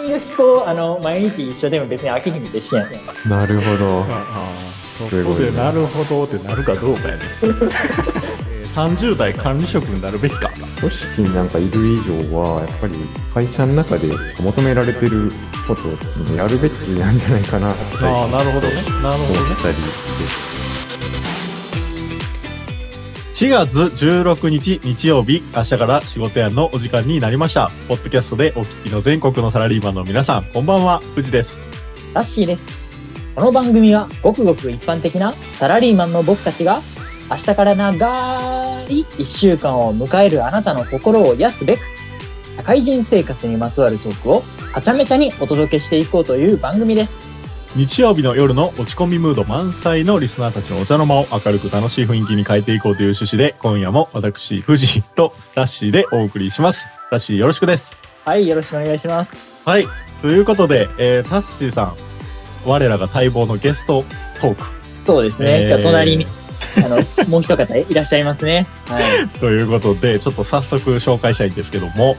磨き粉あの毎日一緒でも別に飽きひんでしやん。なるほど。ああそこでなるほどってなるかどうかやね。えー30代管理職になるべきか。組織になんかいる以上は、やっぱり会社の中で求められてることをやるべきなんじゃないかなってああなるほどね。なるほどね。思ったりして。4月16日日曜日明日から仕事屋のお時間になりました。ポッドキャストでお聞きの全国のサラリーマンの皆さんこんばんは。藤です。ラッシーです。この番組はごくごく一般的なサラリーマンの僕たちが明日から長い一週間を迎えるあなたの心を癒すべく社会人生活にまつわるトークをはちゃめちゃにお届けしていこうという番組です。日曜日の夜の落ち込みムード満載のリスナーたちのお茶の間を明るく楽しい雰囲気に変えていこうという趣旨で今夜も私藤とラッシーでお送りします。ラッシーよろしくですはい。よろしくお願いしますはいということで、えー、タッシーさん我らが待望のゲストトーク。そうですね、えー隣にあの もう一方いらっしゃいますね。はい。ということで、ちょっと早速紹介したいんですけども、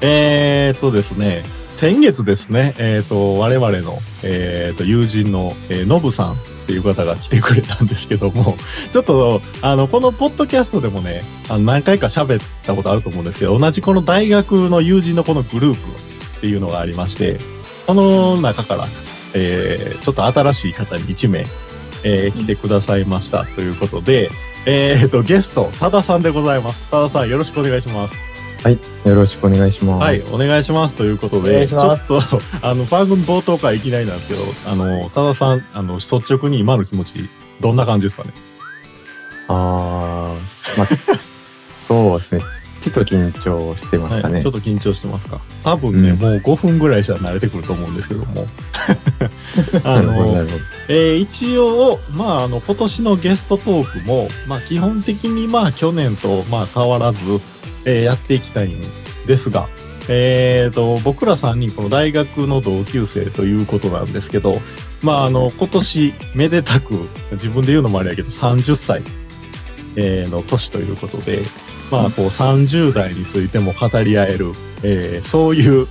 えー、っとですね、先月ですね、えー、っと、我々の、えー、っと、友人の、えー、ノブさんっていう方が来てくれたんですけども、ちょっと、あの、このポッドキャストでもね、あの何回か喋ったことあると思うんですけど、同じこの大学の友人のこのグループっていうのがありまして、その中から、えー、ちょっと新しい方に1名、えー来てくださいましたということで、えー、と、ゲスト、多田さんでございます。多田さん、よろしくお願いします。はい。よろしくお願いします。はい、お願いします。ということで、ちょっと、あの、番組冒頭からいきなりなんですけど、あの、多田さん、あの、率直に今の気持ち、どんな感じですかね？あー、まあ、そうですね。ちょっと緊張してますかね。はい、ちょっと緊張してますか？多分ね、うんもう5分ぐらいしたら慣れてくると思うんですけども。あの。えー一応、まあ、あの、今年のゲストトークも、まあ、基本的に、まあ、去年と、まあ、変わらず、えーやっていきたいんですが、えーと、僕ら3人、この大学の同級生ということなんですけど、まあ、あの、今年、めでたく、自分で言うのもあれやけど、30歳、の年ということで、まあ、こう、30代についても語り合える、えーそういう、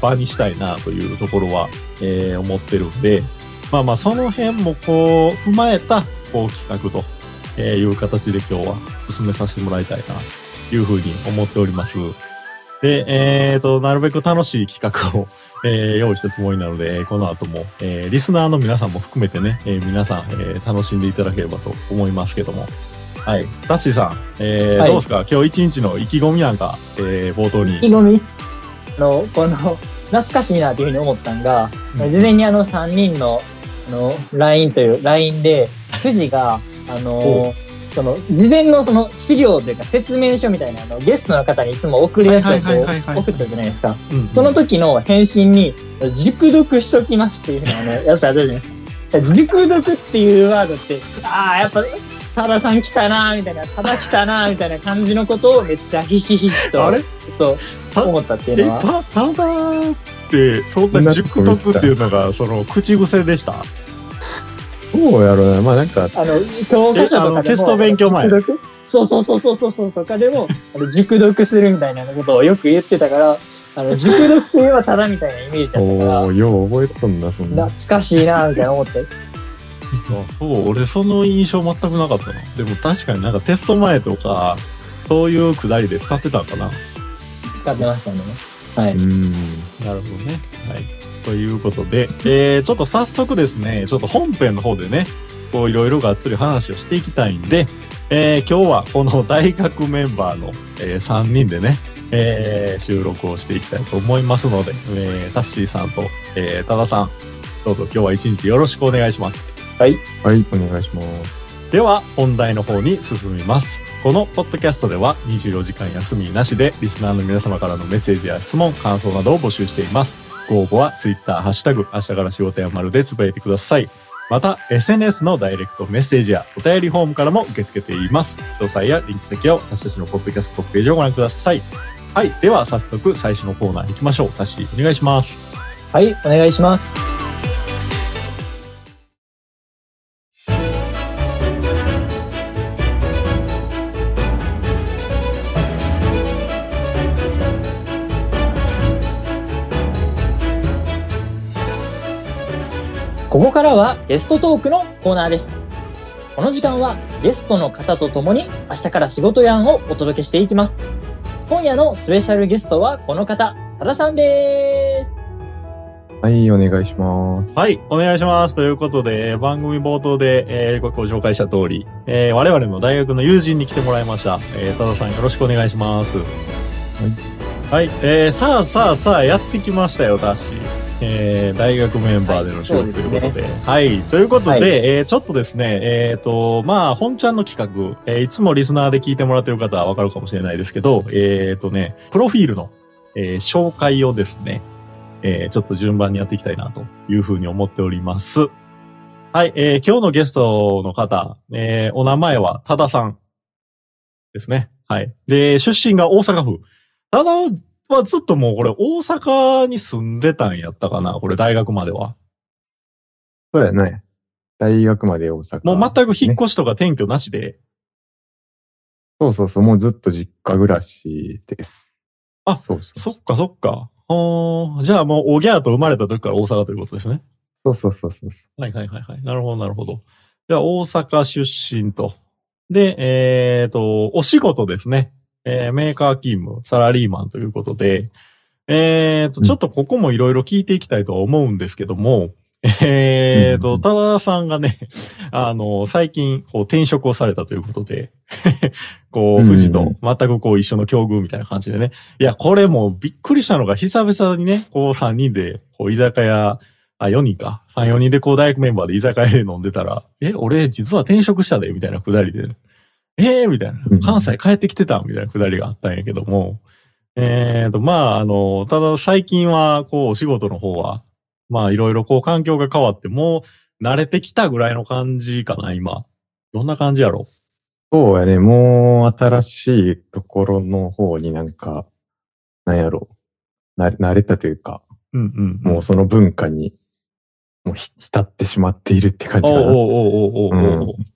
場にしたいなというところは、えー思ってるんで、まあまあ、その辺もこう、踏まえた、こう、企画という形で今日は進めさせてもらいたいな、というふうに思っております。で、えーと、なるべく楽しい企画を、えー用意したつもりなので、この後も、えーリスナーの皆さんも含めてね、えー皆さん、えー楽しんでいただければと思いますけども。はい。タッシーさん、えーはいどうですか？今日一日の意気込みなんか、えー冒頭に意気。込み？あのこの懐かしいなというふうに思ったんが、うん事前にあの3人のあの LINE という LINE で 富士があのその事前のその資料というか説明書みたいなあのゲストの方にいつも送るやつを送ったじゃないですか。うんその時の返信に熟読しときますっていうふうなあのやつあるじゃないですか。熟読っていうワードってああやっぱ多田さん来たなーみたいな多田来たなーみたいな感じのことをめっちゃひしひしとと思ったっていうえ、のは。た、ただって、そんな熟読っていうのが、その、口癖でした？そうやろうな。まあなんか、あの、教科書とかでも。テスト勉強前そうそうそうそうそうとかでも、あの熟読するみたいなことをよく言ってたから、あの、熟読って言えばただみたいなイメージだったからお、ー、よう覚えとんだ、そんな。懐かしいなみたいな思って。あそう、俺その印象全くなかったな。でも確かになんかテスト前とか、そういうくだりで使ってたんかな。使ってましたね。はい。うん。なるほどね。はい。ということで、えー、ちょっと早速ですね、ちょっと本編の方でね、こういろいろがっつり話をしていきたいんで、えー、今日はこの大学メンバーの、えー、3人でね、えー、収録をしていきたいと思いますので、えー、タッシーさんと、えー、多田さん、どうぞ今日は一日よろしくお願いします。はい、お願いします。では本題の方に進みます。このポッドキャストでは24時間休みなしでリスナーの皆様からのメッセージや質問感想などを募集しています。ご応募は Twitter ハッシュタグ明日から仕事や丸でつぶやいてください。また SNS のダイレクトメッセージやお便りフォームからも受け付けています。詳細やリンク先は私たちのポッドキャストトップページをご覧ください。はいでは早速最初のコーナー行きましょう。タッシーお願いします。はい、お願いします。ここからはゲストトークのコーナーです。この時間はゲストの方と共に明日から仕事やんをお届けしていきます。今夜のスペシャルゲストはこの方、多田さんです。はい、お願いします。はい、お願いします。ということで、えー番組冒頭で、えーごご紹介した通り、えー我々の大学の友人に来てもらいました。えー、多田さんよろしくお願いします。はい。えーさあさあさあ、やってきましたよ、ダッシー。えー大学メンバーでの仕事はいということで。はい。ということで、はいえーちょっとですね、えっ、と、まあ、本ちゃんの企画、えーいつもリスナーで聞いてもらってる方はわかるかもしれないですけど、えっ、とね、プロフィールの、えー紹介をですね、えーちょっと順番にやっていきたいなというふうに思っております。はい、えー今日のゲストの方、えーお名前は多田さんですね。はい。で、出身が大阪府。多田はずっともうこれ大阪に住んでたんやったかなこれ大学までは。そうやね。大学まで大阪。もう全く引っね越しとか転居なしで。そうそうそう、もうずっと実家暮らしです。あそうそうそっかそっか。おーじゃあもうおぎゃーと生まれた時から大阪ということですね。そうそうそうそうそはいはいはいはい。なるほどなるほど。じゃあ大阪出身と。で、えっ、と、お仕事ですね。えーメーカー勤務、サラリーマンということで、えっ、と、うんちょっとここもいろいろ聞いていきたいとは思うんですけども、えっ、と、うん多田さんがね、あの、最近、こう、転職をされたということで、こう、うん富士と全くこう、一緒の境遇みたいな感じでね。いや、これもうびっくりしたのが、久々にね、こう、3人で、こう、居酒屋、あ、4人か。3、4人でこう大学メンバーで居酒屋で飲んでたら、え、俺実は転職したで、みたいなくだりで、えー、みたいなうん。関西帰ってきてたみたいなくだりがあったんやけども、えーと、まあ、あの、ただ最近は、こう、お仕事の方は、まあ、いろいろこう、環境が変わって、もう、慣れてきたぐらいの感じかな、今。どんな感じやろ？う。そうやね。もう新しいところの方になんか、なんやろう。な慣れたというか、うんうん、うん。もうその文化に、もうひ浸ってしまっているって感じかな。おうおうおうおうおうおう、うん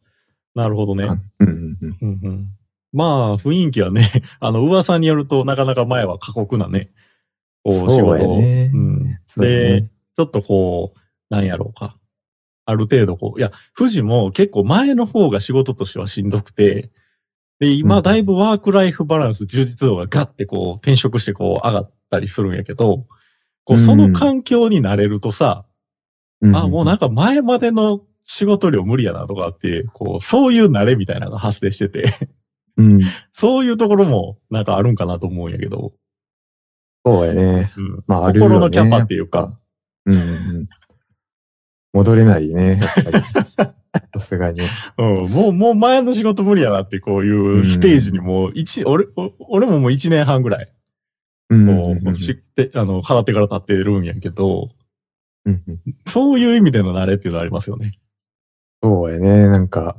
なるほどね。うんうんうん。うんうんまあ、雰囲気はね、あの、噂によるとなかなか前は過酷なね、こう、仕事を。ねうん。でね、ちょっとこう、なんやろうか。ある程度こう、いや、富士も結構前の方が仕事としてはしんどくて、で、うん今だいぶワークライフバランス、充実度がガッてこう、転職してこう、上がったりするんやけど、こう、その環境になれるとさ、うんあ、もうなんか前までの仕事量無理やなとかって、こう、そういう慣れみたいなのが発生してて、うん。そういうところもなんかあるんかなと思うんやけど、そうやね。うん。まああるよね心のキャパっていうか、うんうんうん。戻れないね。やっぱり さすがに。うん、もう、もう前の仕事無理やなってこういうステージにもう一、俺、お俺ももう一年半ぐらい、うんこう、うんうん知って、あの、払ってから経ってるんやけど、うんうんそういう意味での慣れっていうのはありますよね。そうやね。なんか、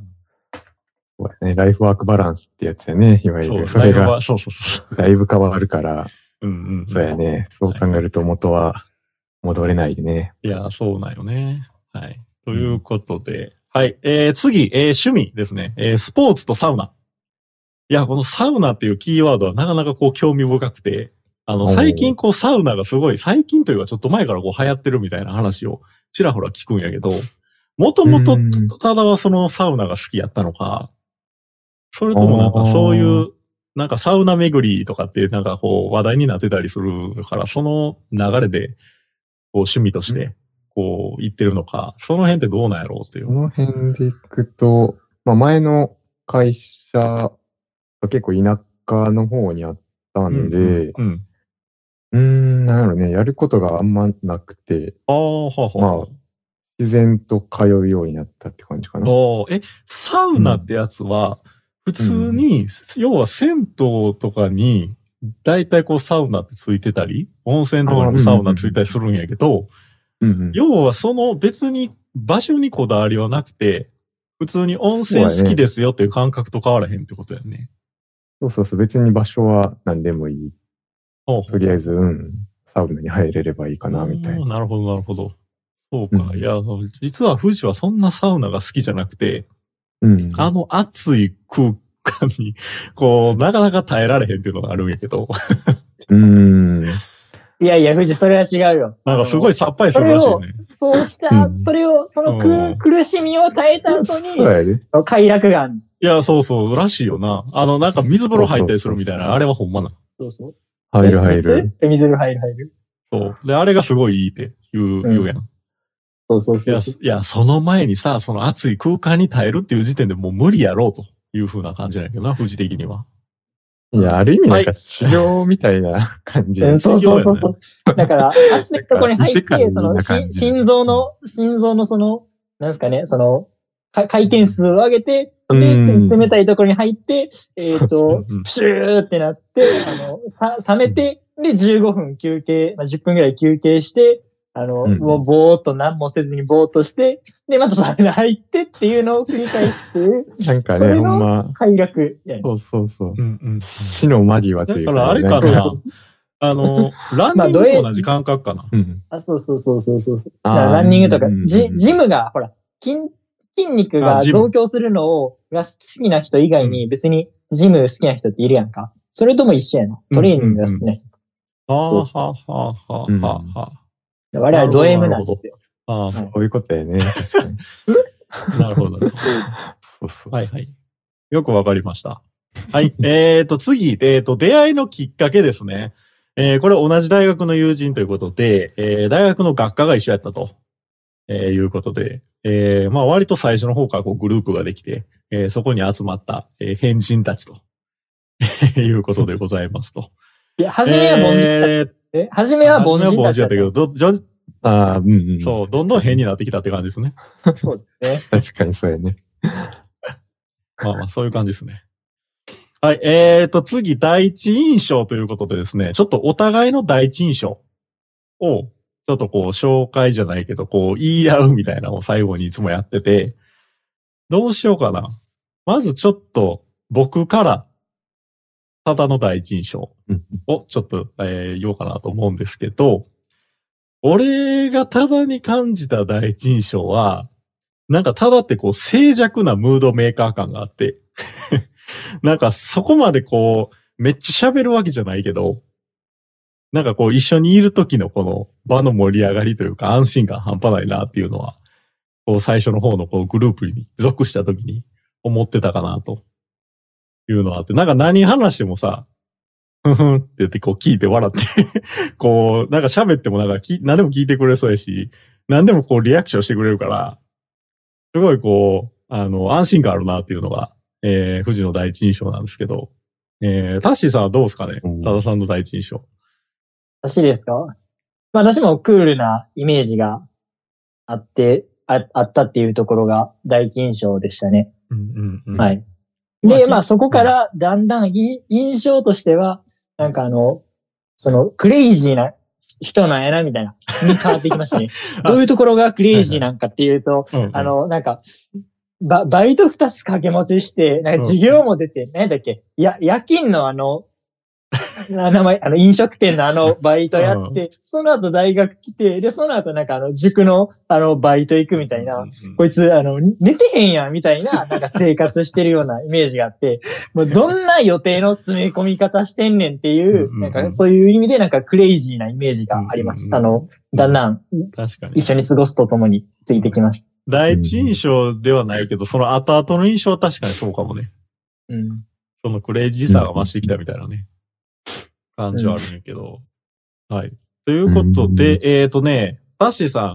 そうやね。ライフワークバランスってやつやね。いわゆる。それがそうそうそう。だいぶ変わるから、うんうん、うん。そうやね。そう考えると元は戻れないね。いや、そうなんよね。はい。ということで、はい。えー、次、えー、趣味ですね。えー、スポーツとサウナ。いや、このサウナっていうキーワードはなかなかこう興味深くて、あの、最近こうサウナがすごい、最近というかちょっと前からこう流行ってるみたいな話をちらほら聞くんやけど、もともとうんただはそのサウナが好きやったのか、それともなんかそういう、なんかサウナ巡りとかってなんかこう話題になってたりするから、その流れでこう趣味としてこう言ってるのか、その辺ってどうなんやろうっていうこ。の辺でいくと、まあ前の会社が結構田舎の方にあったんで、うん。うんうーん、なんやろね。やることがあんまなくて、ああ、はあはあ。まあ自然と通うようになったって感じかな。おーえ、サウナってやつは、普通に、要は銭湯とかに、だいたいこうサウナってついてたり、温泉とかにもサウナついたりするんやけど、うんうん要はその別に場所にこだわりはなくて、普通に温泉好きですよっていう感覚と変わらへんってことやね。そうそうそう。別に場所は何でもいい。とりあえず、うん、サウナに入れればいいかな、みたいな。な。なるほど、なるほど。そうか。うんいや、実は富士はそんなサウナが好きじゃなくて、うん。あの暑い空間に、こう、なかなか耐えられへんっていうのがあるんやけど。うーん。いやいや、富士、それは違うよ。なんかすごいさっぱりするらしいね。そうした、うんそれを、そのく、うん苦しみを耐えた後に。快楽がある。いや、そうそう、らしいよな。あの、なんか水風呂入ったりするみたいな、あれはほんまな。そうそう。入る入る。え。え水風呂入る入る？そう。で、あれがすごいいいって言う、ん言うやん。そうそういや、そう。いや、その前にさ、その暑い空間に耐えるっていう時点でもう無理やろうという風な感じなんやけどな、富士的には。いや、ある意味なんか修行みたいな感じ。うん、そうそうそうそう。だから、熱いところに入って、その、心臓の、心臓のその、なんですかね、その、か回転数を上げて、で、冷たいところに入って、えっ、とうん、プシューってなって、あの、さ、冷めて、で、15分休憩、まあ、10分ぐらい休憩して、あの、うんもうぼーっと何もせずにぼーっとして、で、またサウナ入ってっていうのを繰り返すっていう、なんかね、それのほんま、快楽やね。そうそうそう。うんうん。死の間際というか、だからあれかなそうそうそうあの、ランニングと同じ感覚かな。うん。あ、そうそうそうそうそうランニングとかうんうんう、んジジムが、ほら、筋、筋肉が増強するのを、が好きな人以外に別にジム好きな人っているやんか。それとも一緒やな。トレーニングが好きな人。はあはあはあはあはあは我々ド M なんですよ。あ。ああ、そういうことやね。なるほど。そうそう。はいはい。よくわかりました。はい。えっと、次、えっ、と、出会いのきっかけですね。えーこれ同じ大学の友人ということで、えー大学の学科が一緒やったと、えーいうことで、えーまあ割と最初の方からこうグループができて、えーそこに集まった、えー変人たちと、いうことでございますと。いや、初めは凡人だっえ初めは凡初め人だったけど、ど、じょああ、うんうん。そう、どんどん変になってきたって感じですね。そうですね。確かにそうやね。まあまあ、そういう感じですね。はい。えーと、次、第一印象ということでですね、ちょっとお互いの第一印象を、ちょっとこう、紹介じゃないけど、こう、言い合うみたいなのを最後にいつもやってて、どうしようかな。まずちょっと、僕から、ただの第一印象うん。をちょっと、えー言おうかなと思うんですけど、俺がただに感じた第一印象は、なんかただってこう静寂なムードメーカー感があって、なんかそこまでこう、めっちゃ喋るわけじゃないけど、なんかこう一緒にいる時のこの場の盛り上がりというか安心感半端ないなっていうのは、こう最初の方のこうグループに属した時に思ってたかなというのはあって、なんか何話してもさ、ふんふんって言ってこう聞いて笑って、こうなんか喋ってもなんかき何でも聞いてくれそうやし、何でもこうリアクションしてくれるから、すごいこう、あの、安心感あるなっていうのが、えー、富士の第一印象なんですけど、えー、タッシーさんはどうですかね？うん多田さんの第一印象。私ですか？まあ私もクールなイメージがあって、ああったっていうところが第一印象でしたね。うんうんうん。。はいで、まあそこからだんだんい印象としては、なんかあの、そのクレイジーな人なんやなみたいな、に変わっていきましたね。どういうところがクレイジーなんかっていうと、うん。うん。あ、の、なんか、ババイト二つ掛け持ちして、なんか授業も出て、何だっけや、夜勤のあの、あ名前、あの、飲食店のあの、バイトやって、その後大学来て、で、その後なんかあの、塾のあの、バイト行くみたいな、うんうんこいつ、あの、寝てへんやん、みたいな、なんか生活してるようなイメージがあって、もうどんな予定の詰め込み方してんねんっていう、うんうんなんかそういう意味でなんかクレイジーなイメージがありました。あうんの、だんだん確かに一。緒に過ごすとともについてきました。第一印象ではないけど、その後々の印象は確かにそうかもね。うん。そのクレイジーさが増してきたみたいなね、感じはあるんやけど。はい。ということで、えっ、とね、タッシーさ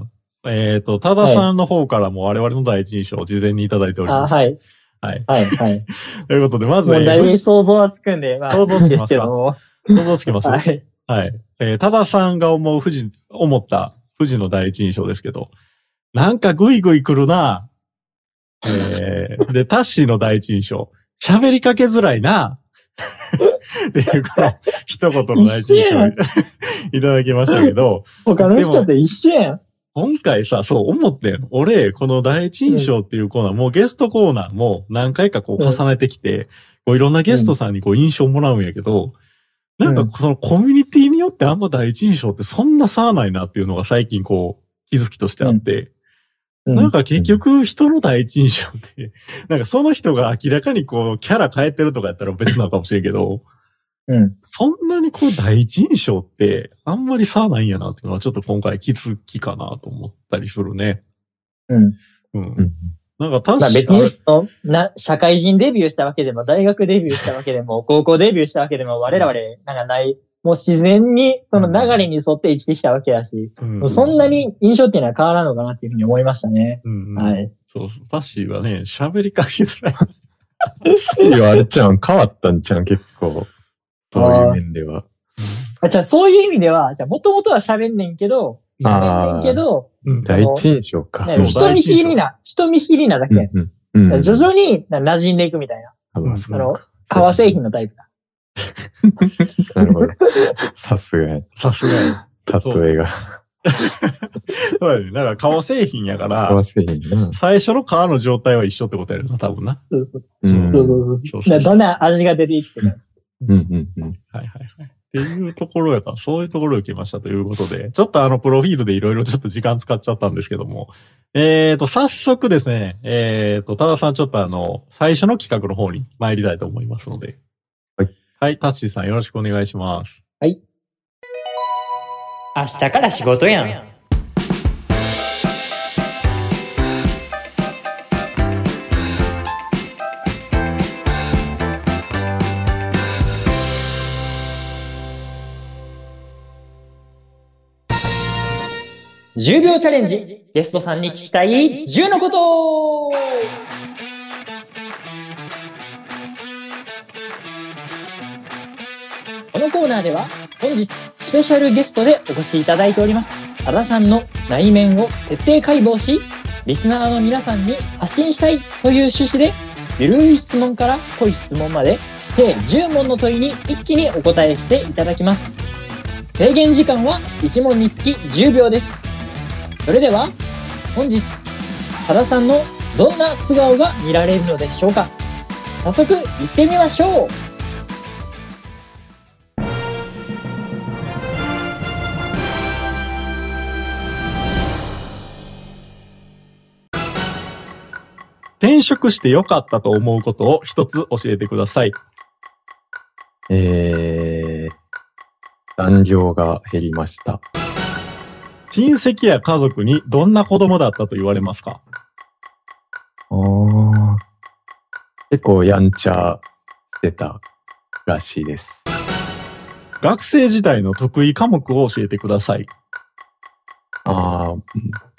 ん、えっ、と、多田さんの方からも我々の第一印象を事前にいただいておりあ、ます。はい。はい。はい、はい。ということで、まず、もうだいぶえー想像はつくんで、まあ、想像つきますけども。想像つきます？はい。はい。えー、多田さんが思う富士、思った富士の第一印象ですけど、なんかグイグイ来るな。えー、で、タッシーの第一印象、喋りかけづらいな。っていう、この一言の第一印象一緒やん。いただきましたけど、他の人と一緒やん。今回さ、そう思ってん。俺、この第一印象っていうコーナー、もうゲストコーナーも何回かこう重ねてきて、こういろんなゲストさんにこう印象もらうんやけど、なん。うんかそのコミュニティによってあんま第一印象ってそんな差はないなっていうのが最近こう気づきとしてあって、うん。なんか結局人の第一印象って、なんかその人が明らかにこうキャラ変えてるとかやったら別なのかもしれんけど、うん。そんなにこう第一印象ってあんまり差ないんやなっていうのはちょっと今回気づきかなと思ったりするね。うん。うん。うんなんか確かまあ別にその、な、社会人デビューしたわけでも、大学デビューしたわけでも、高校デビューしたわけでも、我々、なんかない、もう自然にその流れに沿って生きてきたわけだし、うんそんなに印象っていうのは変わらんのかなっていうふうに思いましたね。うんうんはい。そうそう。タッシーはね、喋りかけづらい。シーはあれちゃん変わったんちゃん結構。そういう面では。あじゃあそういう意味では、じゃあもともとは喋んねんけど、喋んねんけど、第一印象か。ね人見知りな、人見知りなだけ。うんうんうん。徐々に馴染んでいくみたいな。あまあうんあの、革製品のタイプだ。なるほど。さすがや。さすがや。例えが。そうやね。だから革製品やから、合わせへんな。最初の皮の状態は一緒ってことやるな、多分な。そうそう。うんそうそうそう。だんだん味が出ていってね。うんうんうん。はいはいはい。っていうところやから、そういうところを受けましたということで、ちょっとあの、プロフィールでいろいろちょっと時間使っちゃったんですけども、えーと、早速ですね、えーと、多田さんちょっとあの、最初の企画の方に参りたいと思いますので。はい。はい、タッシーさんよろしくお願いします。明日から仕事やん。10秒チャレンジゲストさんに聞きたい10のこと。このコーナーでは本日スペシャルゲストでお越しいただいております多田さんの内面を徹底解剖しリスナーの皆さんに発信したいという趣旨でゆるい質問から濃い質問まで計10問の問いに一気にお答えしていただきます。制限時間は1問につき10秒です。それでは本日多田さんのどんな素顔が見られるのでしょうか？早速行ってみましょう転職して良かったと思うことを一つ教えてください。えー、残業が減りました。親戚や家族にどんな子供だったと言われますか？あー結構やんちゃしてたらしいです。学生時代の得意科目を教えてください。ああ、うん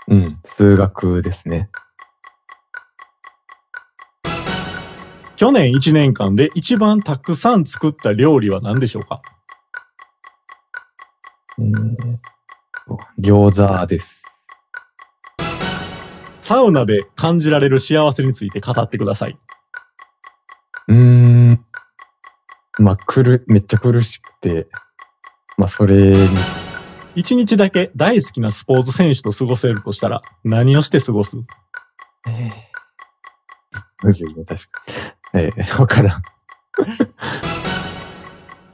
うん、数学ですね。去年1年間で一番たくさん作った料理は何でしょうか？えー餃子です。サウナで感じられる幸せについて語ってください。うーん。まあ、くる、めっちゃ苦しくて、まあ、それに、1日だけ大好きなスポーツ選手と過ごせるとしたら何をして過ごす？えー、むずいね、確かに。えー、わからん。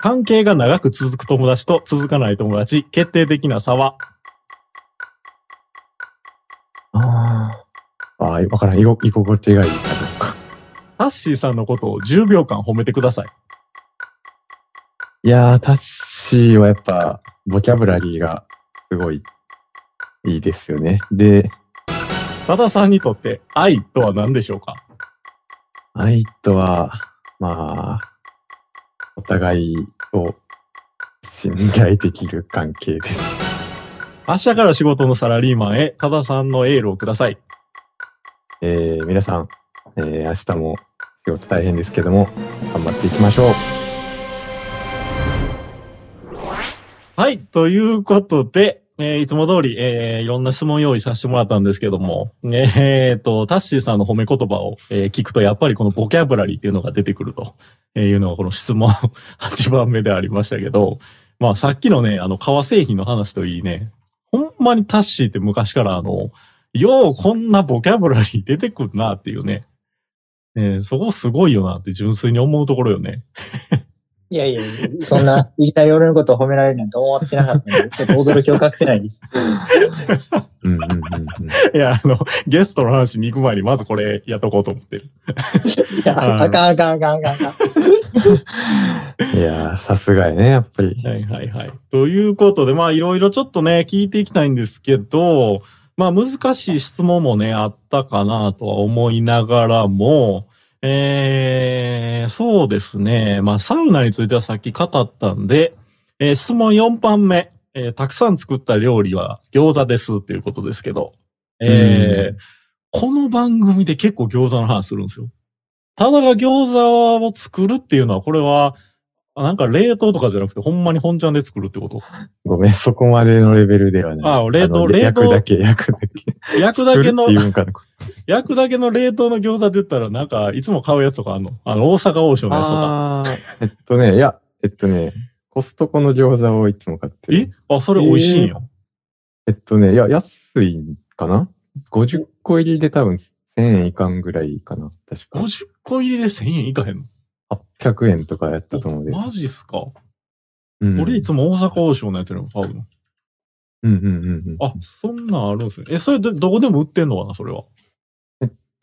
関係が長く続く友達と続かない友達、決定的な差は？ああ。ああ、わからん。居心地がいいかどうか。タッシーさんのことを10秒間褒めてください。いやー、タッシーはやっぱ、ボキャブラリーがすごいいいですよね。で、多田さんにとって愛とは何でしょうか？愛とは、まあ、お互いを信頼できる関係です。明日から仕事のサラリーマンへ多田さんのエールをください。えー、皆さん、えー、明日も仕事大変ですけども、頑張っていきましょう。はい。ということで、えーいつも通り、えーいろんな質問用意させてもらったんですけども、えーと、タッシーさんの褒め言葉を、えー聞くと、やっぱりこのボキャブラリーっていうのが出てくると。いうのがこの質問 8番目でありましたけど、まあさっきのね、あの、革製品の話といいね、ほんまにタッシーって昔からあの、ようこんなボキャブラリー出てくるなっていうね、えーそこすごいよなって純粋に思うところよね。いやいやそんな、いきなり俺のことを褒められるなんて思ってなかったので、ちょっと驚きを隠せないです。うんうんうんうん。いや、あの、ゲストの話に行く前にまずこれやっとこうと思ってる。いや、あかんあかんあかんあかんあかん。いやー、さすがやね、やっぱり。はいはいはい。ということで、まあいろいろちょっとね、聞いていきたいんですけど、まあ難しい質問もね、あったかなとは思いながらも、えー、そうですね。まあサウナについてはさっき語ったんで、えー質問4番目、えーたくさん作った料理は餃子ですっていうことですけど、えーこの番組で結構餃子の話するんですよ。ただが餃子を作るっていうのは、これは、あなんか冷凍とかじゃなくて、ほんまに本ちゃんで作るってことごめん、そこまでのレベルではない。あ冷凍の冷凍焼くだけ、焼くだけ。焼くだけの焼くだけの冷凍の餃子って言ったら、なんか、いつも買うやつとかあんの？あの、大阪王将のやつとか。えっとね、いや、えっとね、コストコの餃子をいつも買ってる。え？あ、それ美味しいんよ。えっとね、いや、安いんかな ?50 個入りで多分1000円いかんぐらいかな確か。50個入りで1000円いかへんの？800円とかやったと思うで。マジっすか、うん、俺いつも大阪王将のやつの買うの。うんうんうんうん。あ、そんなんあるんですね。え、それど、どこでも売ってんのかなそれは？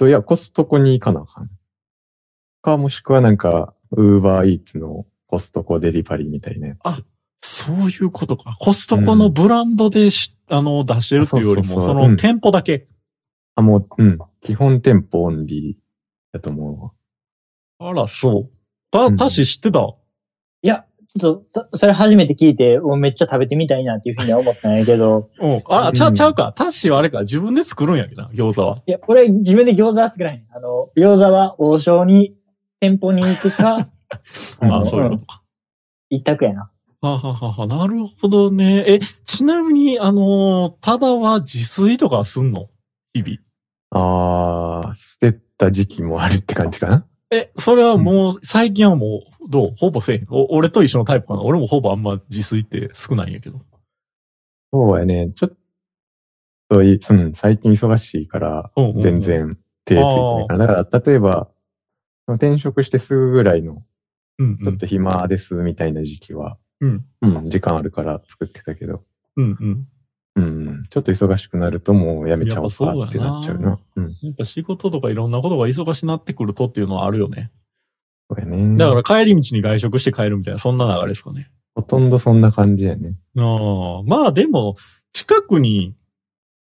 と、いや、コストコに行かなあかん。か、もしくはなんか、ウーバーイーツのコストコデリバリーみたいなやつ。そういうことか。コストコのブランドでし、あの、出してるっていうよりも、その店舗だけ。あ、もう、うん。基本店舗オンリーだと思うわ。あら、そう。た、うんたし知ってた、ちょっと、そそれ初めて聞いて、おめっちゃ食べてみたいなっていうふうには思ったんやけど、うん。あ、ちゃ、うんちゃうか。タッシーはあれか。自分で作るんやけどな、餃子は。いや、俺自分で餃子は作らへん。あの、餃子は王将に店舗に行くか、まあ、のそういうことか。一択やな。ははははなるほどね。え、ちなみに、あのーただは自炊とかはすんの？日々。あー、してた時期もあるって感じかな？え、それはもう、最近はもう、どう？ほぼせえへん。お俺と一緒のタイプかな？俺もほぼあんま自炊って少ないんやけど。そうやね。ちょっとい、うん、最近忙しいから、全然手ついてないから。だから、例えば、転職してすぐぐらいの、うんうん。ちょっと暇ですみたいな時期は、うん。うん、時間あるから作ってたけど、うんうん。うん、ちょっと忙しくなるともうやめちゃおうかってなっちゃうな。うん、やっぱ仕事とかいろんなことが忙しくなってくるとっていうのはあるよね。そうやね。だから帰り道に外食して帰るみたいな、そんな流れですかね。ほとんどそんな感じやね。ああ、まあでも、近くに、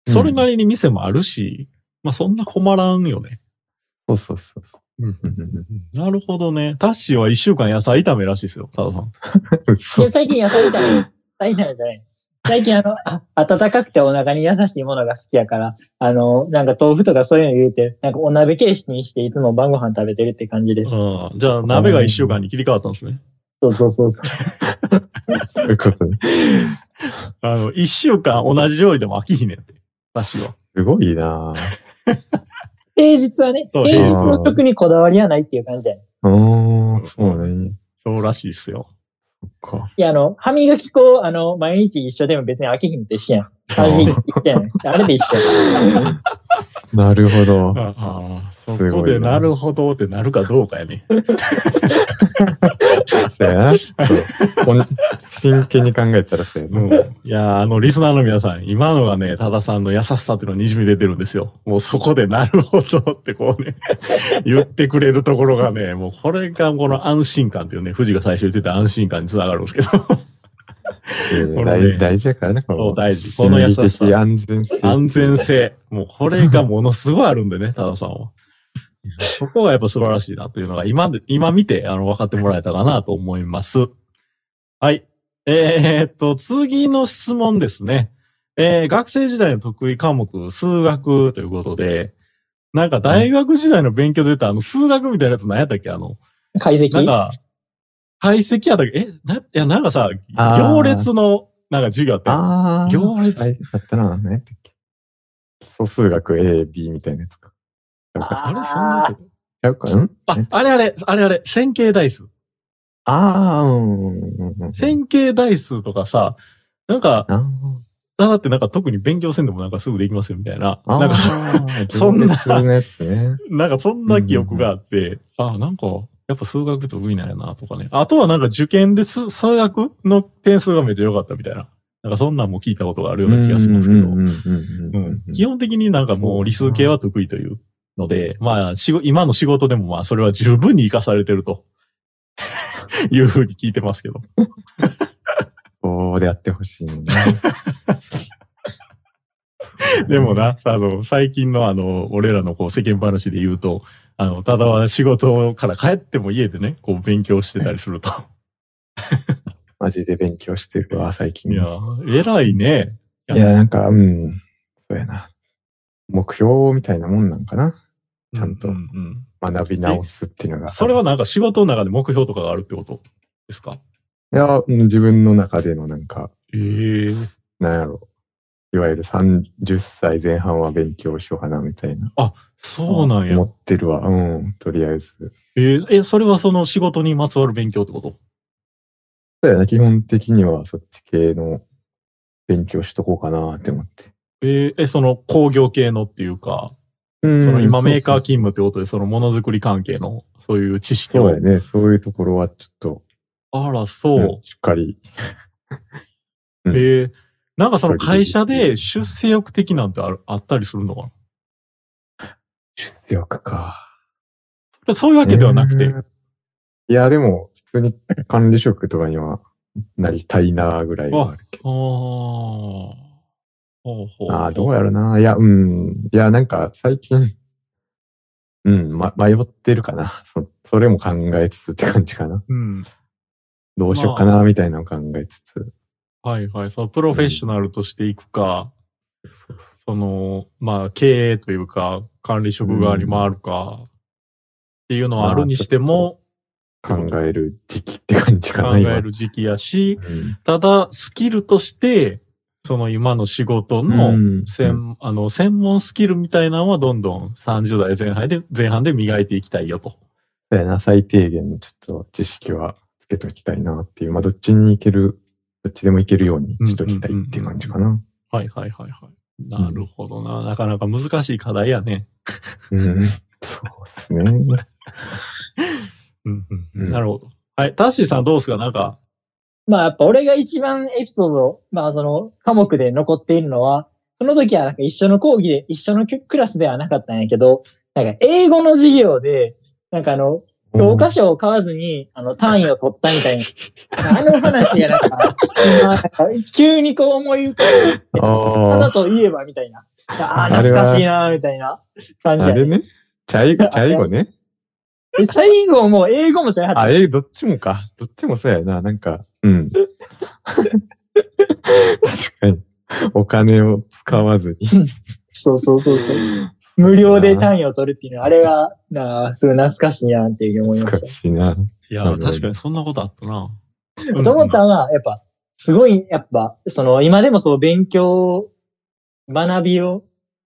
それなりに店もあるし、まあそんな困らんよね。そうそうそうそうんうんうんなるほどね。タッシーは一週間野菜炒めらしいですよ、タダさん。う。い嘘や、最近野菜炒め、野菜炒めじゃない。最近あの、あ暖かくてお腹に優しいものが好きやから、あの、なんか豆腐とかそういうの入れて、なんかお鍋形式にしていつも晩ご飯食べてるって感じです。ああじゃあ鍋が一週間に切り替わったんですね。そうそうそうそう。そういうことね。あの、一週間同じ料理でも飽きひんねんって。タッシーは。すごいな平日はね、そう平日の食にこだわりはないっていう感じだよね。ぁ。うーん、そうね。そうらしいっすよ。いや、あの、歯磨き粉、あの、毎日一緒でも別に飽きひんと一緒やん。味一緒やん。あれで一緒やん。なるほど。ああ、そこでなるほどってなるかどうかやね。そうやな。ちょっとほん真剣に考えたらそうやうん。な。いや、あの、リスナーの皆さん、今のがね、多田さんの優しさっていうのにじみ出てるんですよ。もうそこでなるほどってこうね、言ってくれるところがね、もうこれがこの安心感っていうね、富士が最初言ってた安心感につながるんですけど、大大事やからね。このそう大事。この優しさ安全性。安全性。もうこれがものすごいあるんでね、多田さんは。そこがやっぱ素晴らしいなというのが今で、今見て、あの、分かってもらえたかなと思います。はい。えー、っと、次の質問ですね。えー、学生時代の得意科目、数学ということで、なんか大学時代の勉強で言ったあの、数学みたいなやつ何やったっけあの、解析なんか、解析やったっけ？え、な、いや、なんかさ、行列の、なんか授業あったよああ。行列はい、あったな。何やったっけ？基礎数学 A、B みたいなやつか。あれそんなやつちゃうかん？あ、あれあれ、あれあれ、線形代数。ああ、うんうんうんうん。線形代数とかさ、なんか、あだってなんか特に勉強せんでもなんかすぐできますよみたいな。あ。なんかそ、んなね。なんかそんな記憶があって、あ、なんか、やっぱ数学得意なんやなとかね。あとはなんか受験で数数学の点数がめっちゃ良かったみたいな。なんかそんなんも聞いたことがあるような気がしますけど。基本的になんかもう理数系は得意というので、まあ、今の仕事でもまあ、それは十分に活かされてると。いうふうに聞いてますけど。そうでやってほしいな。でもな、あの、最近のあの、俺らのこう世間話で言うと、あの、ただは仕事から帰っても家でね、こう勉強してたりすると。マジで勉強してるわ、最近。いや、偉いね。いや、なんか、うん、そうやな。目標みたいなもんなんかな。ちゃんと学び直すっていうのが。それはなんか仕事の中で目標とかがあるってことですか？いや、うん自分の中でのなんか、ええなんやろ。いわゆる30歳前半は勉強しようかな、みたいな。そうなんや思。ってるわ。うん、とりあえず。えーえ、それはその仕事にまつわる勉強ってこと？そうやな、基本的にはそっち系の勉強しとこうかなって思って。えーえ、その工業系のっていうか、うんその今メーカー勤務ってことで、そのものづくり関係のそういう知識を。そうやね。そういうところはちょっと、あら、そう。うんしっかり。う んえーなんかその会社で出世欲的なんてあるあったりするのか出世欲か。なそういうわけではなくて。うんいや、でも、普通に管理職とかにはなりたいなぐらいはあるけ。ど。ああ、どうやろな。いや、うん。いや、なんか最近、うん、ま、迷ってるかな。そ、それも考えつつって感じかな。うん。どうしようかな、みたいなのを考えつつ。はいはい。そのプロフェッショナルとしていくか、その、まあ、経営というか、管理職側に回るか、っていうのはあるにしても、考える時期って感じか考な、今。える時期やし、うんただ、スキルとして、その今の仕事のうん専、あの、専門スキルみたいなのはどんどん30代前半で、前半で磨いていきたいよと。そうやな、最低限のちょっと知識はつけときたいなっていう。まあ、どっちに行ける、どっちでも行けるようにしときたいっていう感じかな。はいはいはいはい。なるほどな。なかなか難しい課題やね。うん。そうですね。うんうんうんなるほど。はい。タッシーさんどうですか？なんか、まあやっぱ俺が一番エピソード、まあその科目で残っているのは、その時はなんか一緒の講義で、一緒のクラスではなかったんやけど、なんか英語の授業で、なんかあの、教科書を買わずに、あの、単位を取ったみたいな。あの話がなんか、今なんか急にこう思い浮かべて、たあだと言えばみたいな。ああ、懐はかしいな、みたいな感あ。じやあれね。チャイ、チャイ語ね。で、チャイ語も英語もチャイはあ、え、どっちもか。どっちもそうやな。なんか、うん。確かに。お金を使わずに。そうそうそうそう。無料で単位を取るっていうのは、あれは、なあ、すごい懐かしいなっていうふうに思いま難ししいな。いや、確かにそんなことあったな。た。と思ったのは、やっぱ、すごい、やっぱ、その、今でもそう、勉強、学びを、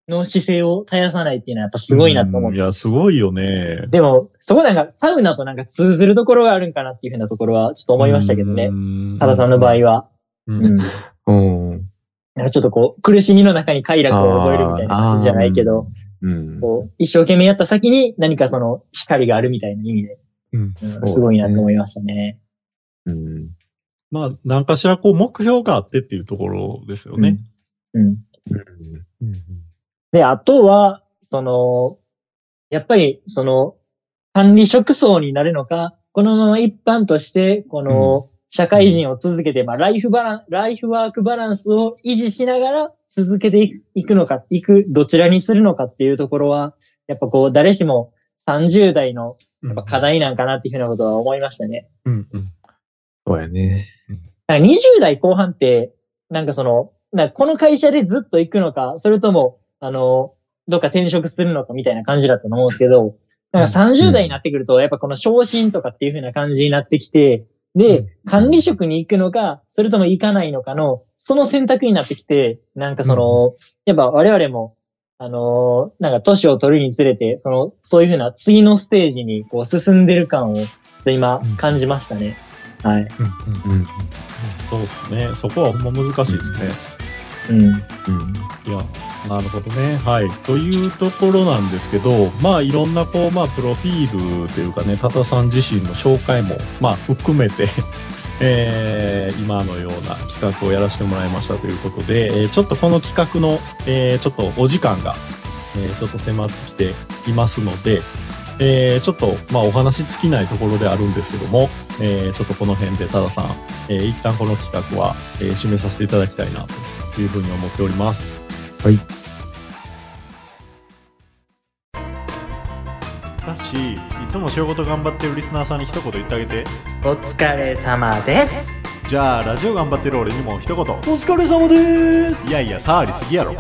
の姿勢を絶やさないっていうのは、やっぱすごいなと思って。うんいや、すごいよね。でも、そこなんか、サウナとなんか通ずるところがあるんかなっていうふうなところは、ちょっと思いましたけどね。ね多田さんの場合は。うんうん。うん。なんかちょっとこう、苦しみの中に快楽を覚えるみたいな感じじゃないけど、うん。こう、一生懸命やった先に何かその光があるみたいな意味で、うんすごいなと思いましたね。うん。まあ、何かしらこう目標があってっていうところですよね。うん。うんで、あとは、その、やっぱり、その、管理職層になるのか、このまま一般として、この、社会人を続けて、まあ、ライフバラン、ライフワークバランスを維持しながら続けていくいくのか、いく、どちらにするのかっていうところは、やっぱこう、誰しも30代のやっぱ課題なんかなっていうふうなことは思いましたね。うんうん。そうやね。なんか20代後半って、なんかその、なんかこの会社でずっと行くのか、それとも、あの、どっか転職するのかみたいな感じだったと思うんですけど、なんか30代になってくると、やっぱこの昇進とかっていう風な感じになってきて、で、管理職に行くのか、それとも行かないのかの、その選択になってきて、なんかその、やっぱ我々も、あのーなんか年を取るにつれて、その、そういう風な次のステージにこう進んでる感を、今感じましたね。はい。うんうんうん。そうですね。そこはほんま難しいですね。うん。うん。いや、なるほどね。はい。というところなんですけど、まあいろんなこう、まあプロフィールというかね、多田さん自身の紹介も、まあ含めて えー、今のような企画をやらせてもらいましたということで、えー、ちょっとこの企画の、えー、ちょっとお時間が、え、ちょっと迫ってきていますので、え、ちょっと、まあお話尽きないところであるんですけども、え、ちょっとこの辺で多田さん、えー、一旦この企画は、え、締めさせていただきたいなというふうに思っております。はい。だし、いつも仕事頑張ってるリスナーさんに一言言ってあげて。お疲れ様です。じゃあ、ラジオ頑張ってる俺にも一言。お疲れ様です。いやいや、触りすぎやろ。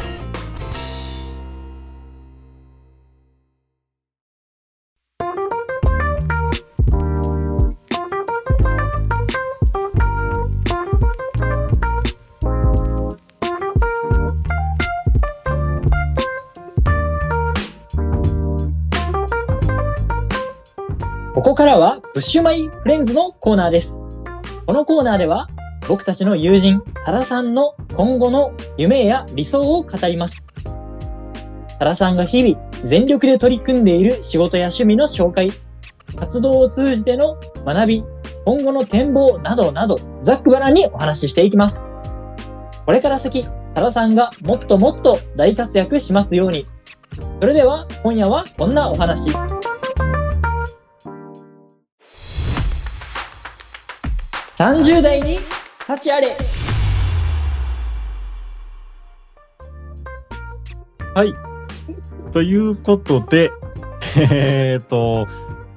からは、ブッシュマイフレンズのコーナーです。このコーナーでは、僕たちの友人、タラさんの今後の夢や理想を語ります。タラさんが日々全力で取り組んでいる仕事や趣味の紹介、活動を通じての学び、今後の展望などなど、ざっくばらんにお話ししていきます。これから先、タラさんがもっともっと大活躍しますように。それでは、今夜はこんなお話。30代に幸あれはい。ということで、えーっと、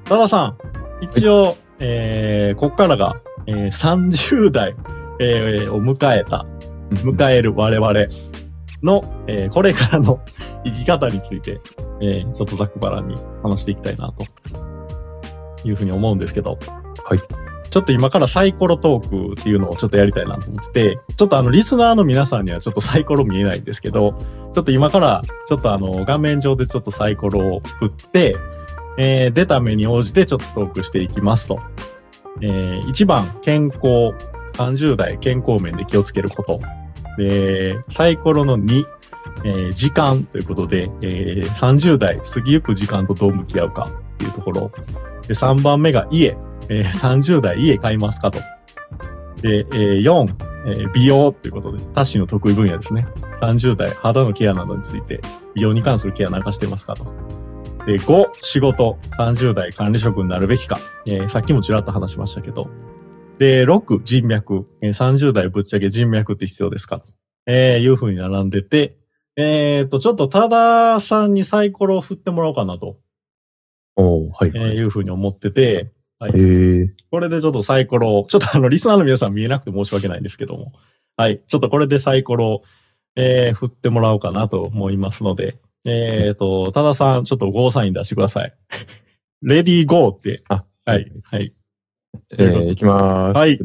多田さん、一応、えー、ここからが、えー、30代、えーを迎えた、迎える我々の、えーこれからの 生き方について、えーちょっとざっくばらんに話していきたいなと、いうふうに思うんですけど、はい。ちょっと今からサイコロトークっていうのをちょっとやりたいなと思ってて、ちょっとあのリスナーの皆さんにはちょっとサイコロ見えないんですけど、ちょっと今からちょっとあの画面上でちょっとサイコロを振って、えー出た目に応じてちょっとトークしていきますと。えー1番、健康。30代健康面で気をつけること。で、サイコロの2、えー時間ということで、えー30代過ぎゆく時間とどう向き合うかっていうところ。で、3番目が家。えー30代家買いますかと。で、えー4、えー美容ということで、タッシーの得意分野ですね。30代肌のケアなどについて、美容に関するケアなんかしてますかと。で、5、仕事。30代管理職になるべきか。えーさっきもちらっと話しましたけど。で、6、人脈。えー30代ぶっちゃけ人脈って必要ですかと。えーいう風に並んでて、えっ、と、ちょっと多田さんにサイコロを振ってもらおうかなと、おーはい。えーいう風に思ってて、はいえー、これでちょっとサイコロを、ちょっとあの、リスナーの皆さん見えなくて申し訳ないんですけども。はい。ちょっとこれでサイコロを、えー振ってもらおうかなと思いますので。えっ、と、多田さん、ちょっとゴーサイン出してください。レディーゴーって。あ、はい。はい。えー、いきまーす。はい。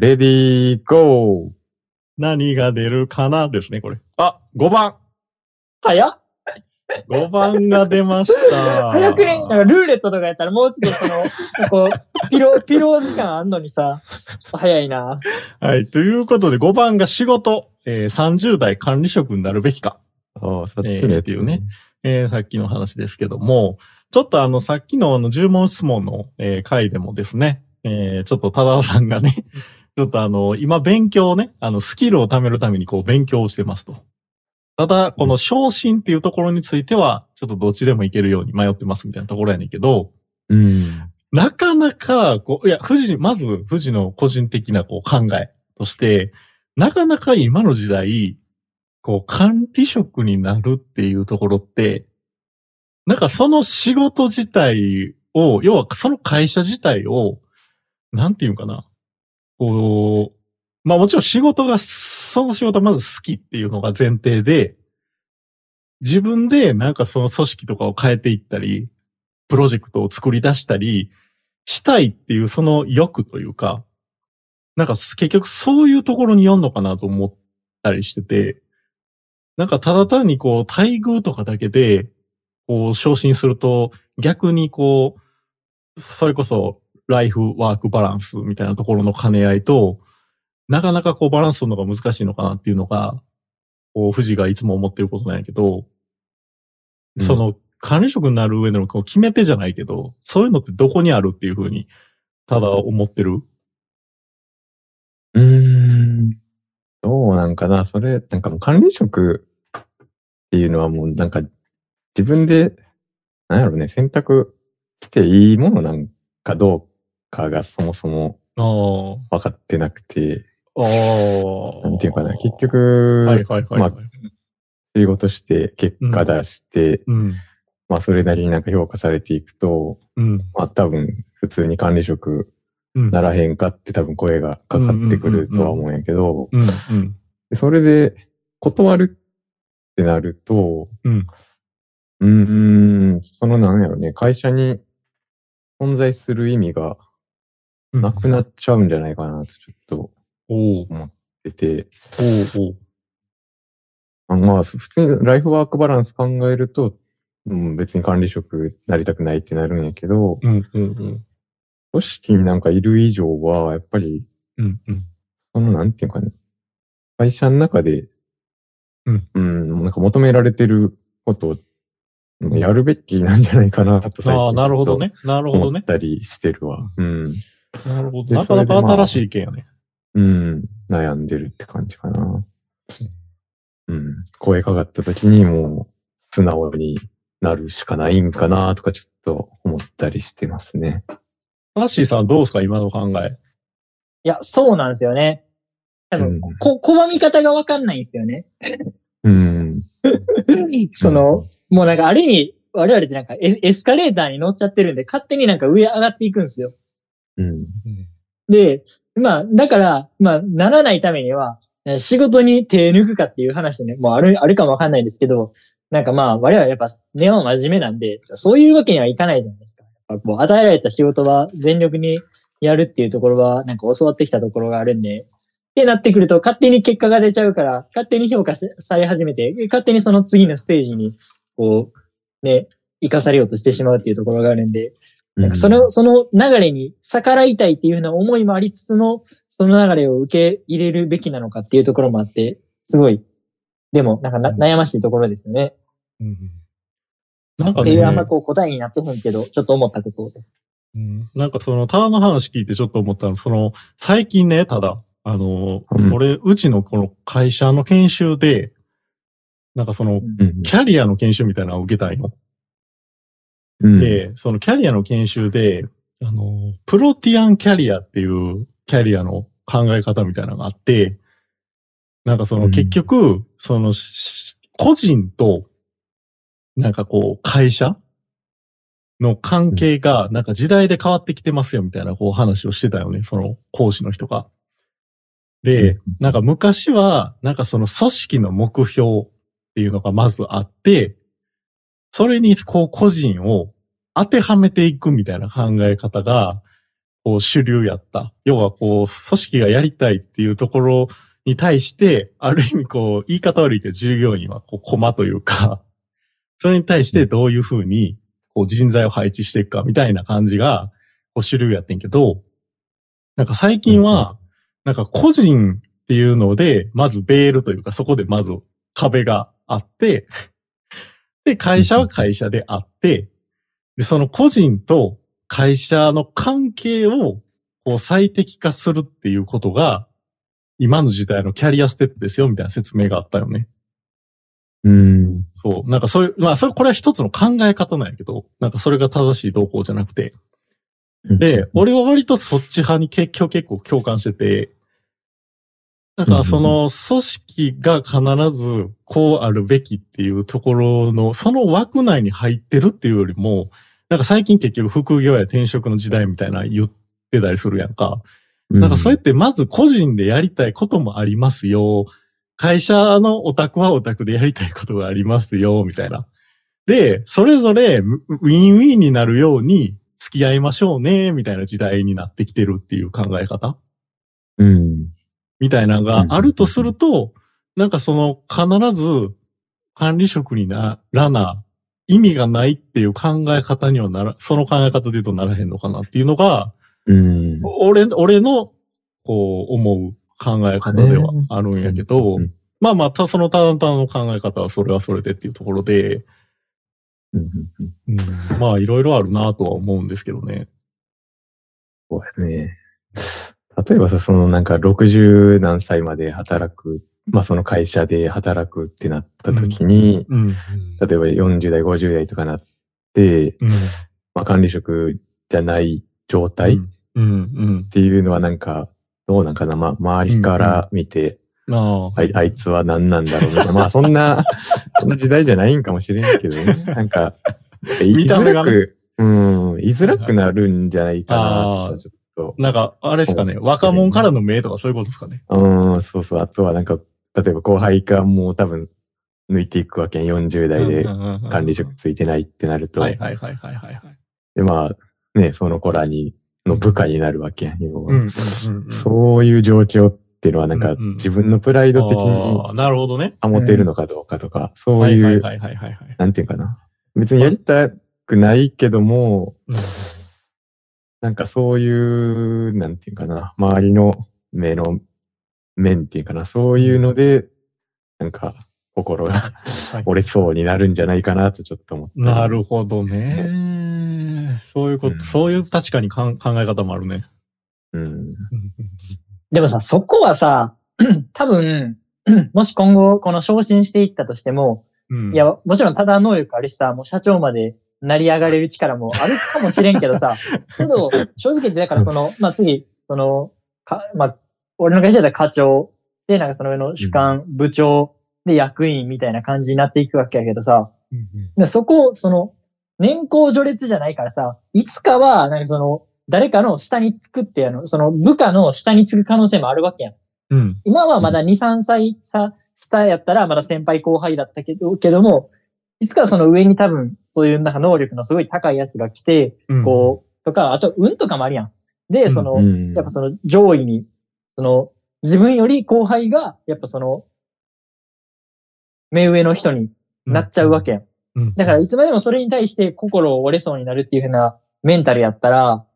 レディーゴー。何が出るかな？ですね、これ。あ、5番早っ !5 番が出ました。早くねなんかルーレットとかやったらもうちょっとその、こう、ピロ、ピロー時間あんのにさ、ちょっと早いな。はい。ということで、5番が仕事。えー30代管理職になるべきか。ああ、さっきえーのやつっていうね。えーさっきの話ですけども、ちょっとあの、さっきのあの、10問質問の、えー回でもですね、えーちょっと多田さんがね、ちょっとあの、今勉強をね、あの、スキルを貯めるためにこう、勉強をしてますと。ただ、この昇進っていうところについては、ちょっとどっちでもいけるように迷ってますみたいなところやねんけど、うん。なかなか、こう、いや、富士、まず、富士の個人的なこう考えとして、なかなか今の時代、こう、管理職になるっていうところって、なんかその仕事自体を、要はその会社自体を、なんていうかな。こう、まあもちろん仕事が、その仕事はまず好きっていうのが前提で、自分でなんかその組織とかを変えていったり、プロジェクトを作り出したり、したいっていうその欲というか、なんか結局そういうところに読んのかなと思ったりしてて、なんかただ単にこう待遇とかだけで、こう昇進すると逆にこう、それこそライフワークバランスみたいなところの兼ね合いと、なかなかこうバランスするのが難しいのかなっていうのが、こう、富士がいつも思ってることなんやけど、うんその、管理職になる上でのこう決め手じゃないけど、そういうのってどこにあるっていうふうに、ただ思ってる？うーん。どうなんかなそれ、なんかもう管理職っていうのはもうなんか自分で、なんやろね、選択していいものなんかどうかがそもそもあ分かってなくて。なんていうかな、結局、はいはいはい、はい。ま仕事して結果出して、うん。まあそれなりになんか評価されていくと、うん。まあ多分普通に管理職うん。ならへんかって多分声がかかってくるとは思うんやけど、それで断るってなると、うん。うーん、そのなんやろね、会社に存在する意味がうん。なくなっちゃうんじゃないかなとちょっと思ってて、おあまあ普通にライフワークバランス考えると、うん、別に管理職なりたくないってなるんやけど、うん。うん。うん。組織になんかいる以上は、やっぱり、うん。うん。そのなんていうかね、会社の中で、うん、うん、なんか求められてることをうんやるべきなんじゃないかなと最近ああ、なるほどね。なるほど思っね。たりしてるわ。うん。なるほど。でなかなか新しい意見やね。うん。悩んでるって感じかな。うん。声かかった時にもう素直になるしかないんかなとかちょっと思ったりしてますね。ナッシーさんどうですか今の考え？いや、そうなんですよね。多分、うんこ、拒み方がわかんないんですよね。うん。その、もうなんかある意味、我々ってなんかエエスカレーターに乗っちゃってるんで、勝手になんか上上がっていくんですよ。うん。で、まあ、だから、まあ、ならないためには、仕事に手抜くかっていう話ね、もうある、あるかもわかんないですけど、なんかまあ、我々やっぱ根は真面目なんで、そういうわけにはいかないじゃないですか。やっぱこう与えられた仕事は全力にやるっていうところは、なんか教わってきたところがあるんで、ってなってくると、勝手に結果が出ちゃうから、勝手に評価され始めて、勝手にその次のステージに、こう、ね、生かされようとしてしまうっていうところがあるんで、なんかその、その流れに逆らいたいっていうふうな思いもありつつも、その流れを受け入れるべきなのかっていうところもあって、すごい、でも、なんかな悩ましいところですよね。うん。なんかねっていう、あんまこう答えになってへんけど、ちょっと思ったことです。うんなんかその、タワーの話聞いてちょっと思ったの、その、最近ね、ただ、あの、うん俺、うちのこの会社の研修で、なんかその、うん。キャリアの研修みたいなのを受けたんよ。うん、で、そのキャリアの研修で、あの、プロティアンキャリアっていうキャリアの考え方みたいなのがあって、なんかそのうん。結局、そのし個人と、なんかこう会社の関係がなんか時代で変わってきてますよみたいなこう話をしてたよね、その講師の人が。でうん、なんか昔は、なんかその組織の目標っていうのがまずあって、それにこう個人を当てはめていくみたいな考え方が、こう主流やった。要はこう、組織がやりたいっていうところに対して、ある意味こう、言い方悪いけど従業員はこう、コマというか、それに対してどういうふうに、こう人材を配置していくかみたいな感じが、こう主流やってんけど、なんか最近は、なんか個人っていうので、まずベールというか、そこでまず壁があって、で、会社は会社であって、で、その個人と会社の関係をこう最適化するっていうことが、今の時代のキャリアステップですよ、みたいな説明があったよね。うん。そう。なんかそういう、まあ、それ、これは一つの考え方なんやけど、なんかそれが正しい動向じゃなくて。で、俺は割とそっち派に結局結構共感してて、なんかその組織が必ずこうあるべきっていうところの、その枠内に入ってるっていうよりも、なんか最近結局副業や転職の時代みたいな言ってたりするやんか。なんかそうやってまず個人でやりたいこともありますよ。会社のオタクはオタクでやりたいことがありますよ、みたいな。で、それぞれウィンウィンになるように付き合いましょうね、みたいな時代になってきてるっていう考え方うん。みたいなのがあるとすると、なんかその必ず管理職にならな意味がないっていう考え方にはなら、その考え方で言うとならへんのかなっていうのが、うん。俺、俺の、こう、思う考え方ではあるんやけどうん、まあまあ、たそのただただの考え方はそれはそれでっていうところで、うんうんうんうん、まあいろいろあるなとは思うんですけどね。そうですね。例えばさ、そのなんか60何歳まで働く、まあその会社で働くってなった時に、うん。例えば40代、50代とかなって、うん。まあ管理職じゃない状態っうん。うん。ていうのはなんか、どうなんかな、まあ周りから見て、ああ。あいつは何なんだろうみたいな。まあそんな、そんな時代じゃないんかもしれんけどね。なんか、言いづらく、うん、言いづらくなるんじゃないかなと、ちょっと。なんか、あれですかね、うん若者からの目とかそういうことですかね。うん、そうそう。あとはなんか、例えば後輩がもう多分抜いていくわけん。40代で管理職ついてないってなると。はいはいはいはいはいはい。で、まあ、ね、その子らに、の部下になるわけやん。要はうんうんうんうん。そういう状況っていうのはなんか自分のプライド的になるほどね。保てるのかどうかとか、そうはいいう、はいはいはいはいはい。なんていうかな。別にやりたくないけども、うんなんかそういう、なんていうかな、周りの目の面っていうかな、そういうので、なんか心がはい折れそうになるんじゃないかなとちょっと思って。なるほどね。そういうこと、うんそういう確かにかん考え方もあるね。うん。でもさ、そこはさ、多分、もし今後この昇進していったとしても、うんいや、もちろんただ能力あるしさ、もう社長まで成り上がれる力もあるかもしれんけどさ、けど、正直言ってだからその、まあ、次、その、か、まあ、俺の会社だったら課長、で、なんかその上の主幹、部長、で役員みたいな感じになっていくわけやけどさ、うんうん。でそこ、その、年功序列じゃないからさ、いつかは、なんかその、誰かの下につくって、あの、その部下の下につく可能性もあるわけやん。うん。今はまだ2、3歳差、下やったらまだ先輩後輩だったけど、けども、いつかその上に多分、そういうなんか能力のすごい高いやつが来て、うん。こう、とか、あと運とかもあるやん。で、その、うん。やっぱその上位に、その、自分より後輩が、やっぱその、目上の人になっちゃうわけやん。うん。だから、いつまでもそれに対して心を折れそうになるっていう風なメンタルやったら、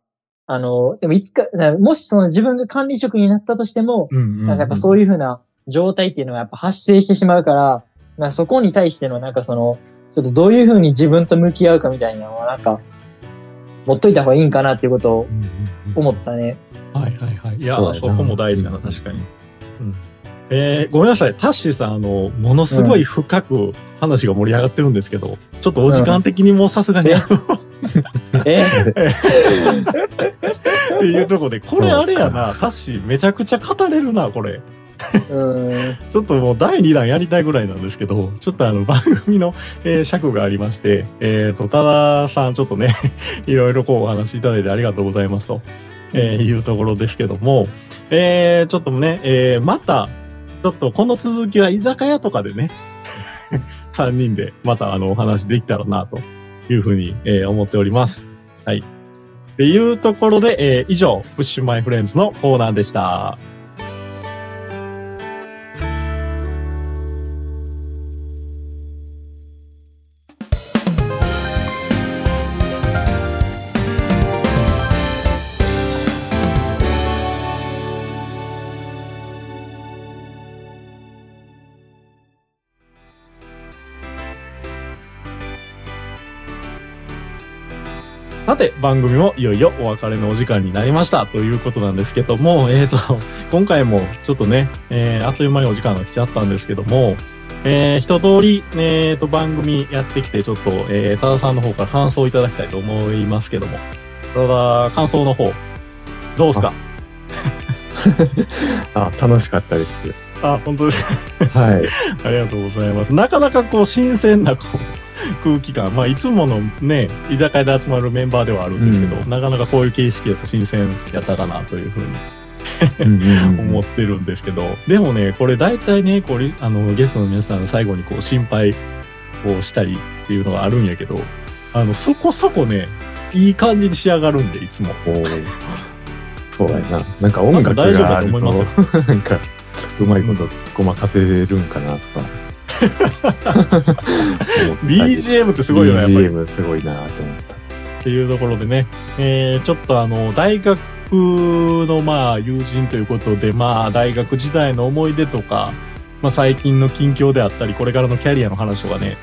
あの、でもいつか、なもしその自分が管理職になったとしても、うんうんうんなんかやっぱそういう風な状態っていうのはやっぱ発生してしまうから、なそこに対してのなんかその、ちょっとどういう風に自分と向き合うかみたいなのはなんか、持っといた方がいいんかなっていうことをうんうんうん思ったね。はいはいはい。いや、そこも大事かな、確かに。うん。えーごめんなさい。タッシーさん、あの、ものすごい深く話が盛り上がってるんですけど、ちょっとお時間的にもうさすがに、え？っていうところで、これあれやな、タッシーめちゃくちゃ語れるな、これ。うん。ちょっともう第2弾やりたいぐらいなんですけど、ちょっとあの番組の、えー尺がありまして、えっ、と、多田さんちょっとね、いろいろこうお話しいただいてありがとうございますと、えーいうところですけども、えーちょっとね、えーまた、ちょっとこの続きは居酒屋とかでね、3人でまたあのお話できたらなというふうに、えー思っております。はい。っていうところで、えー以上、プッシュマイフレンズのコーナーでした。番組もいよいよお別れのお時間になりましたということなんですけども、えっ、と、今回もちょっとね、えーあっという間にお時間が来ちゃったんですけども、えー一通り、えっ、と、番組やってきて、ちょっと、えー、多田さんの方から感想をいただきたいと思いますけども、ただ、感想の方、どうすか？あ、楽しかったです。あ本当です。はい。ありがとうございます。なかなかこう、新鮮なこう空気感。まあ、いつものね、居酒屋で集まるメンバーではあるんですけど、うなかなかこういう形式だと新鮮やったかなというふうにうんうんうん思ってるんですけど、でもね、これ大体ね、これ、あの、ゲストの皆さんが最後にこう、心配をしたりっていうのがあるんやけど、あの、そこそこね、いい感じに仕上がるんで、いつも。おーそうやな。なんか音楽なんか大丈夫だと、と思い なんか、うまいことごまかせるんかなとか。BGM ってすごいよね、やっぱり。BGM すごいなと思った。っていうところでね、えーちょっとあの、大学のまあ友人ということで、まあ大学時代の思い出とか、まあ、最近の近況であったり、これからのキャリアの話とかね、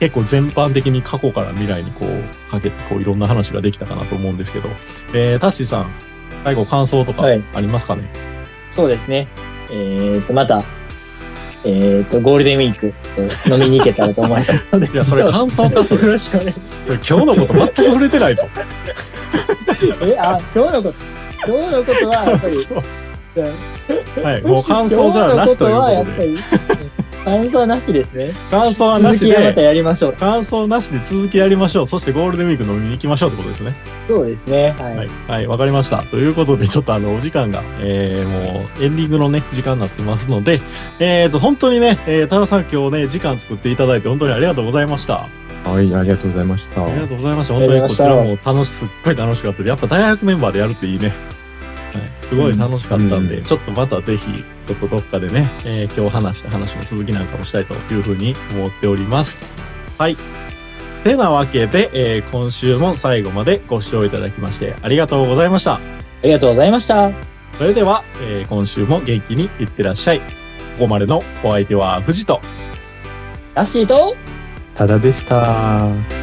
結構全般的に過去から未来にこう、かけてこういろんな話ができたかなと思うんですけど、えー、タッシーさん、最後感想とかはいありますかね、そうですね。えっ、と、また、えっ、と、ゴールデンウィーク飲みに行けたらと思います ので。いやそれ感想かそれよろしくお願いします。それ今日のこと全く触れてないぞ。え、あ、今日のこと、今日のことは、やっぱり、はい、もう感想じゃなしということで。感想はなしですね。感想はなし続きはまたで、やりましょう。感想なしで続きやりましょう。そしてゴールデンウィーク飲みに行きましょうってことですね。そうですね。はい。はい、はい、わかりました。ということで、ちょっとあの、お時間が、えー、もう、エンディングのね、時間になってますので、えーと、本当にね、えー、多田さん今日ね、時間作っていただいて、本当にありがとうございました。はい、ありがとうございました。ありがとうございました。本当にこちらも楽し、すっごい楽しかったです。やっぱ大学メンバーでやるっていいね。はい、すごい楽しかったんで、うんちょっとまたぜひ、ちょっとどっかでね、えー今日話した話の続きなんかもしたいというふうに思っております。はい。てなわけで、えー今週も最後までご視聴いただきましてありがとうございました。ありがとうございました。それでは、えー今週も元気にいってらっしゃい。ここまでのお相手は藤と。ラッシーと、ただでした。